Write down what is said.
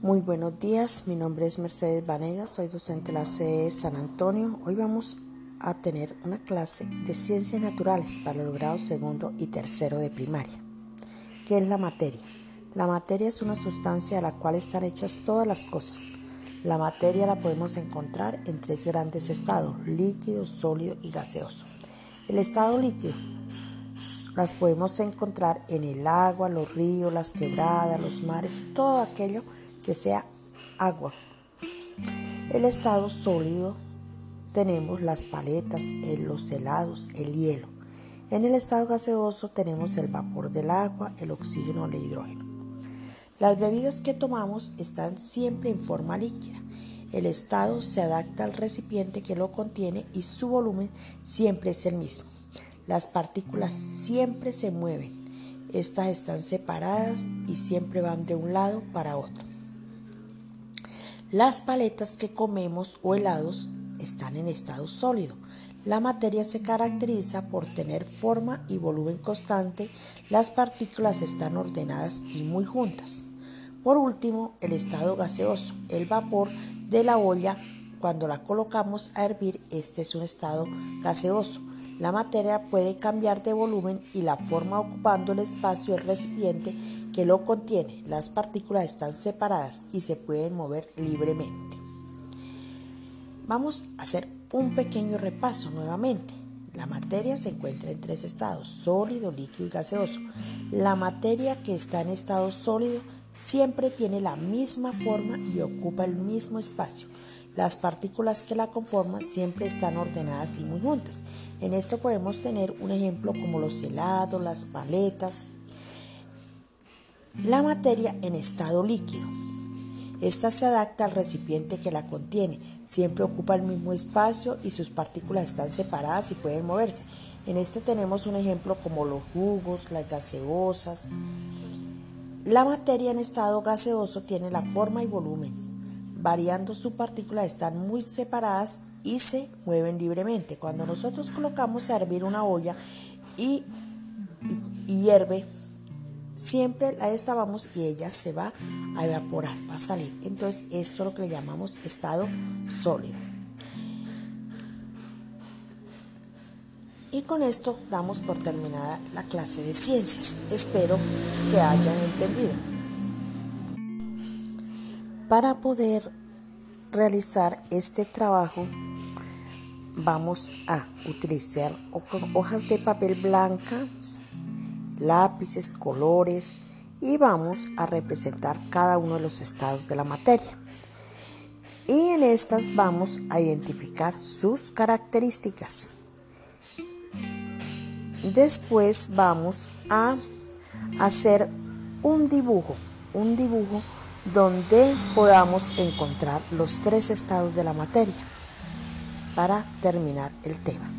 Muy buenos días, mi nombre es Mercedes Vanegas, soy docente de la CE San Antonio. Hoy vamos a tener una clase de ciencias naturales para los grados segundo y tercero de primaria. ¿Qué es la materia? La materia es una sustancia de la cual están hechas todas las cosas. La materia la podemos encontrar en tres grandes estados, líquido, sólido y gaseoso. El estado líquido las podemos encontrar en el agua, los ríos, las quebradas, los mares, todo aquello que sea agua. El estado sólido tenemos las paletas, los helados, el hielo. En el estado gaseoso tenemos el vapor del agua, el oxígeno, el hidrógeno. Las bebidas que tomamos están siempre en forma líquida. El estado se adapta al recipiente que lo contiene y su volumen siempre es el mismo. Las partículas siempre se mueven. Estas están separadas y siempre van de un lado para otro. Las paletas que comemos o helados están en estado sólido. La materia se caracteriza por tener forma y volumen constante. Las partículas están ordenadas y muy juntas. Por último, el estado gaseoso, el vapor de la olla, cuando la colocamos a hervir, este es un estado gaseoso. La materia puede cambiar de volumen y la forma ocupando el espacio del recipiente que lo contiene. Las partículas están separadas y se pueden mover libremente. Vamos a hacer un pequeño repaso nuevamente. La materia se encuentra en tres estados, sólido, líquido y gaseoso. La materia que está en estado sólido siempre tiene la misma forma y ocupa el mismo espacio. Las partículas que la conforman siempre están ordenadas y muy juntas. En esto podemos tener un ejemplo como los helados, las paletas. La materia en estado líquido. Esta se adapta al recipiente que la contiene. Siempre ocupa el mismo espacio y sus partículas están separadas y pueden moverse. En este tenemos un ejemplo como los jugos, las gaseosas. La materia en estado gaseoso tiene la forma y volumen variando su partícula, están muy separadas y se mueven libremente. Cuando nosotros colocamos a hervir una olla y, hierve, siempre la destabamos y ella se va a evaporar, va a salir. Entonces, esto es lo que le llamamos estado sólido. Y con esto damos por terminada la clase de ciencias. Espero que hayan entendido. Para poder realizar este trabajo vamos a utilizar hojas de papel blancas, lápices, colores y vamos a representar cada uno de los estados de la materia. Y en estas vamos a identificar sus características. Después vamos a hacer un dibujo, un dibujo donde podamos encontrar los tres estados de la materia para terminar el tema.